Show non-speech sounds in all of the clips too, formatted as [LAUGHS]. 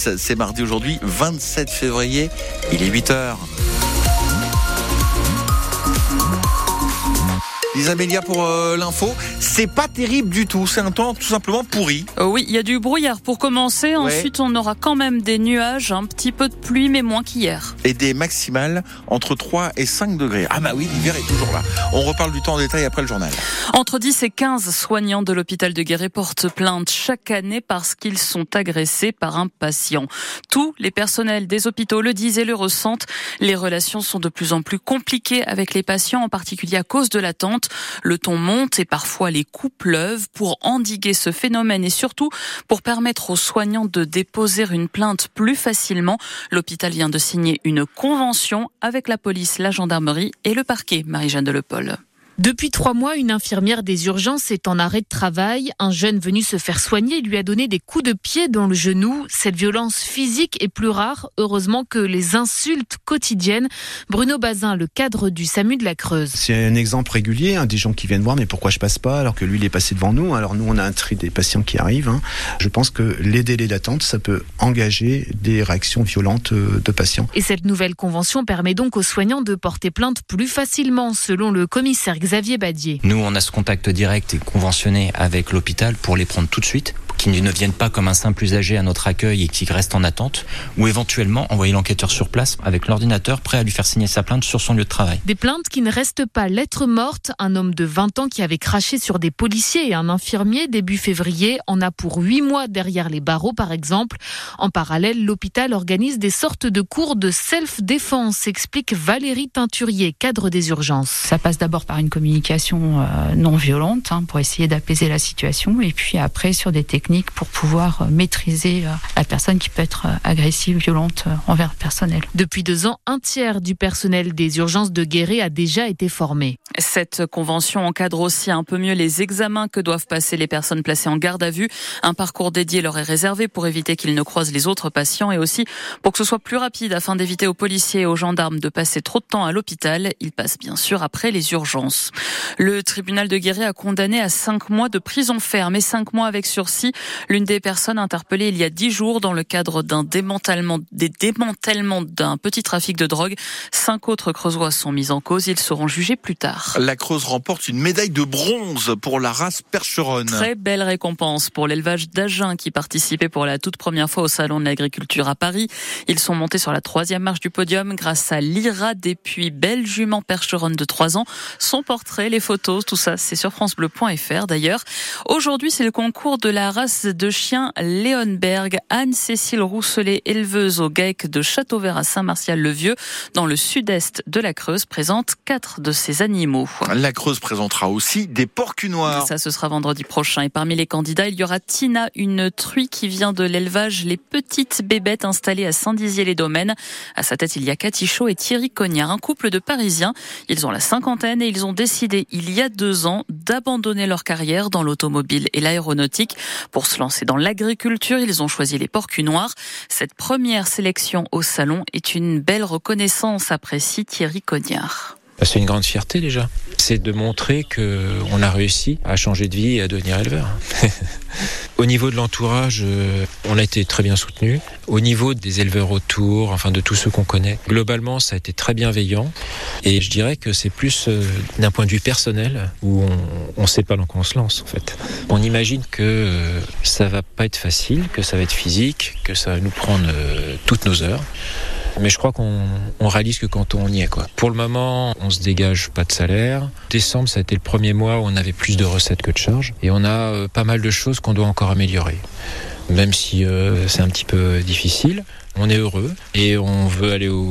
C'est mardi aujourd'hui, 27 février, il est 8h. Isamélia pour euh, l'info, c'est pas terrible du tout, c'est un temps tout simplement pourri. Euh, oui, il y a du brouillard pour commencer, ensuite on aura quand même des nuages, un petit peu de pluie mais moins qu'hier. Et des maximales entre 3 et 5 degrés. Ah bah oui, l'hiver est toujours là. On reparle du temps en détail après le journal. Entre 10 et 15 soignants de l'hôpital de Guéret portent plainte chaque année parce qu'ils sont agressés par un patient. Tous les personnels des hôpitaux le disent et le ressentent. Les relations sont de plus en plus compliquées avec les patients, en particulier à cause de l'attente. Le ton monte et parfois les coups pleuvent pour endiguer ce phénomène et surtout pour permettre aux soignants de déposer une plainte plus facilement. L'hôpital vient de signer une convention avec la police, la gendarmerie et le parquet, Marie-Jeanne Delepol. Depuis trois mois, une infirmière des urgences est en arrêt de travail. Un jeune venu se faire soigner lui a donné des coups de pied dans le genou. Cette violence physique est plus rare, heureusement, que les insultes quotidiennes. Bruno Bazin, le cadre du SAMU de la Creuse. C'est un exemple régulier, hein, des gens qui viennent voir, mais pourquoi je passe pas alors que lui il est passé devant nous. Alors nous on a un tri des patients qui arrivent. Hein. Je pense que les délais d'attente, ça peut engager des réactions violentes euh, de patients. Et cette nouvelle convention permet donc aux soignants de porter plainte plus facilement, selon le commissaire Xavier Badier. Nous, on a ce contact direct et conventionné avec l'hôpital pour les prendre tout de suite qui ne viennent pas comme un simple usager à notre accueil et qui restent en attente, ou éventuellement envoyer l'enquêteur sur place avec l'ordinateur prêt à lui faire signer sa plainte sur son lieu de travail. Des plaintes qui ne restent pas lettres mortes. Un homme de 20 ans qui avait craché sur des policiers et un infirmier début février en a pour 8 mois derrière les barreaux par exemple. En parallèle, l'hôpital organise des sortes de cours de self-défense, explique Valérie Teinturier, cadre des urgences. Ça passe d'abord par une communication euh, non violente hein, pour essayer d'apaiser la situation et puis après sur des techniques pour pouvoir euh, maîtriser euh, la personne qui peut être euh, agressive, violente envers le personnel. Depuis deux ans, un tiers du personnel des urgences de Guéret a déjà été formé. Cette convention encadre aussi un peu mieux les examens que doivent passer les personnes placées en garde à vue. Un parcours dédié leur est réservé pour éviter qu'ils ne croisent les autres patients et aussi pour que ce soit plus rapide afin d'éviter aux policiers et aux gendarmes de passer trop de temps à l'hôpital. Ils passent bien sûr après les urgences. Le tribunal de Guéret a condamné à cinq mois de prison ferme et cinq mois avec sursis L'une des personnes interpellées il y a dix jours dans le cadre d'un démantèlement, des démantèlements d'un petit trafic de drogue. Cinq autres Creusois sont mis en cause. Ils seront jugés plus tard. La Creuse remporte une médaille de bronze pour la race percheronne. Très belle récompense pour l'élevage d'Agen qui participait pour la toute première fois au Salon de l'agriculture à Paris. Ils sont montés sur la troisième marche du podium grâce à l'IRA des puits belle jument percheronne de trois ans. Son portrait, les photos, tout ça, c'est sur francebleu.fr d'ailleurs. Aujourd'hui, c'est le concours de la race de chiens Léonberg. Anne-Cécile Rousselet, éleveuse au GAEC de Châteauvert à Saint-Martial-le-Vieux, dans le sud-est de la Creuse, présente quatre de ces animaux. La Creuse présentera aussi des porcs-noirs. Ça, ce sera vendredi prochain. Et parmi les candidats, il y aura Tina, une truie qui vient de l'élevage Les Petites Bébêtes installées à Saint-Dizier-les-Domaines. À sa tête, il y a Cathy Chaud et Thierry Cognard, un couple de Parisiens. Ils ont la cinquantaine et ils ont décidé, il y a deux ans, d'abandonner leur carrière dans l'automobile et l'aéronautique pour se lancer dans l'agriculture. Ils ont choisi les porcus noirs. Cette première sélection au salon est une belle reconnaissance, apprécie Thierry Cognard. Bah, c'est une grande fierté déjà. C'est de montrer qu'on a réussi à changer de vie et à devenir éleveur. [LAUGHS] Au niveau de l'entourage, euh, on a été très bien soutenu. Au niveau des éleveurs autour, enfin de tous ceux qu'on connaît, globalement, ça a été très bienveillant. Et je dirais que c'est plus euh, d'un point de vue personnel où on ne sait pas dans quoi on se lance en fait. On imagine que euh, ça va pas être facile, que ça va être physique, que ça va nous prendre toutes nos heures. Mais je crois qu'on réalise que quand on y est, quoi. Pour le moment, on se dégage pas de salaire. Décembre, ça a été le premier mois où on avait plus de recettes que de charges. Et on a euh, pas mal de choses qu'on doit encore améliorer. Même si euh, c'est un petit peu difficile, on est heureux et on veut aller au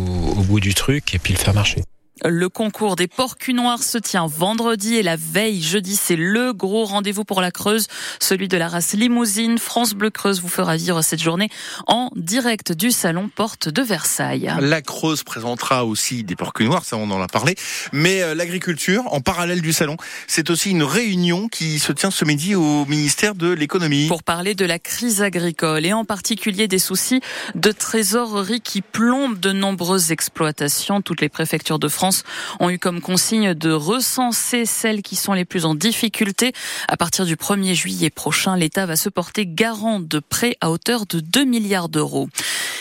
bout du truc et puis le faire marcher. Le concours des porcs noirs se tient vendredi et la veille, jeudi, c'est le gros rendez-vous pour la Creuse, celui de la race limousine. France Bleu Creuse vous fera vivre cette journée en direct du salon Porte de Versailles. La Creuse présentera aussi des porcs noirs, ça on en a parlé, mais euh, l'agriculture, en parallèle du salon, c'est aussi une réunion qui se tient ce midi au ministère de l'économie. Pour parler de la crise agricole et en particulier des soucis de trésorerie qui plombent de nombreuses exploitations, toutes les préfectures de France Ont eu comme consigne de recenser celles qui sont les plus en difficulté. À partir du 1er juillet prochain, l'État va se porter garant de prêts à hauteur de 2 milliards d'euros.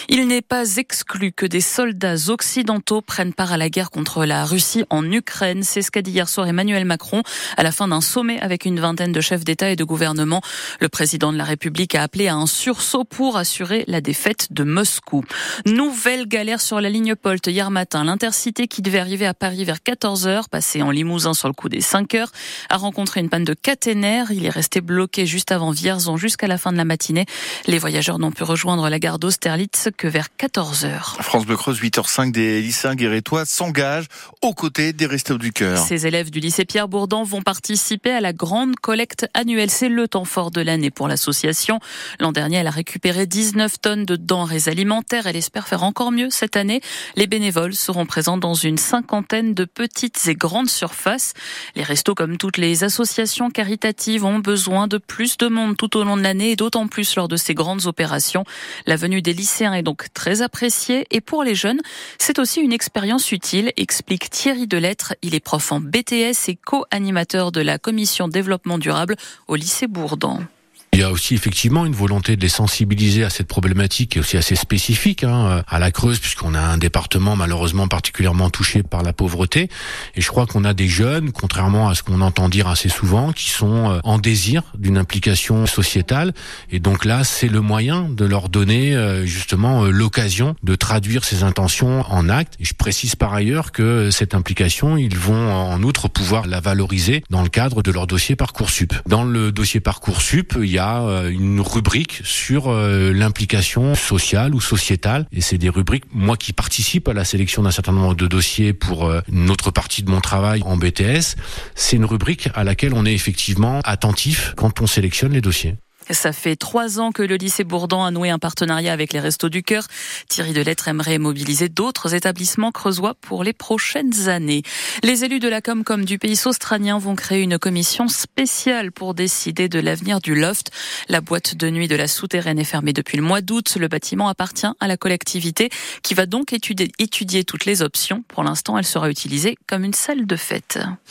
Il n'est pas exclu que des soldats occidentaux prennent part à la guerre contre la Russie en Ukraine. C'est ce qu'a dit hier soir Emmanuel Macron à la fin d'un sommet avec une vingtaine de chefs d'État et de gouvernement. Le président de la République a appelé à un sursaut pour assurer la défaite de Moscou. Nouvelle galère sur la ligne Polt hier matin. L'intercité qui devait arriver à Paris vers 14h, passé en Limousin sur le coup des 5 heures, a rencontré une panne de caténaire. Il est resté bloqué juste avant Vierzon jusqu'à la fin de la matinée. Les voyageurs n'ont pu rejoindre la gare d'Austerlitz que vers 14h. France Bleu Creuse, 8h05, des lycéens guérétois s'engagent aux côtés des Restos du Cœur. Ces élèves du lycée Pierre Bourdan vont participer à la grande collecte annuelle. C'est le temps fort de l'année pour l'association. L'an dernier, elle a récupéré 19 tonnes de denrées alimentaires. Elle espère faire encore mieux cette année. Les bénévoles seront présents dans une cinquantaine de petites et grandes surfaces. Les restos, comme toutes les associations caritatives, ont besoin de plus de monde tout au long de l'année et d'autant plus lors de ces grandes opérations. La venue des lycéens est donc très appréciée et pour les jeunes, c'est aussi une expérience utile, explique Thierry Delettre. Il est prof en BTS et co-animateur de la commission développement durable au lycée Bourdan. Il y a aussi effectivement une volonté de les sensibiliser à cette problématique est aussi assez spécifique hein, à la Creuse puisqu'on a un département malheureusement particulièrement touché par la pauvreté. Et je crois qu'on a des jeunes contrairement à ce qu'on entend dire assez souvent qui sont euh, en désir d'une implication sociétale. Et donc là c'est le moyen de leur donner euh, justement euh, l'occasion de traduire ces intentions en actes. Et je précise par ailleurs que cette implication ils vont en outre pouvoir la valoriser dans le cadre de leur dossier Parcoursup. Dans le dossier Parcoursup, il y a euh, une rubrique sur euh, l'implication sociale ou sociétale. Et c'est des rubriques, moi qui participe à la sélection d'un certain nombre de dossiers pour euh, une autre partie de mon travail en BTS, c'est une rubrique à laquelle on est effectivement attentif quand on sélectionne les dossiers. Ça fait trois ans que le lycée Bourdan a noué un partenariat avec les Restos du Cœur. Thierry Delettre aimerait mobiliser d'autres établissements creusois pour les prochaines années. Les élus de la Comcom du pays australien vont créer une commission spéciale pour décider de l'avenir du loft. La boîte de nuit de la souterraine est fermée depuis le mois d'août. Le bâtiment appartient à la collectivité qui va donc étudier toutes les options. Pour l'instant, elle sera utilisée comme une salle de fête.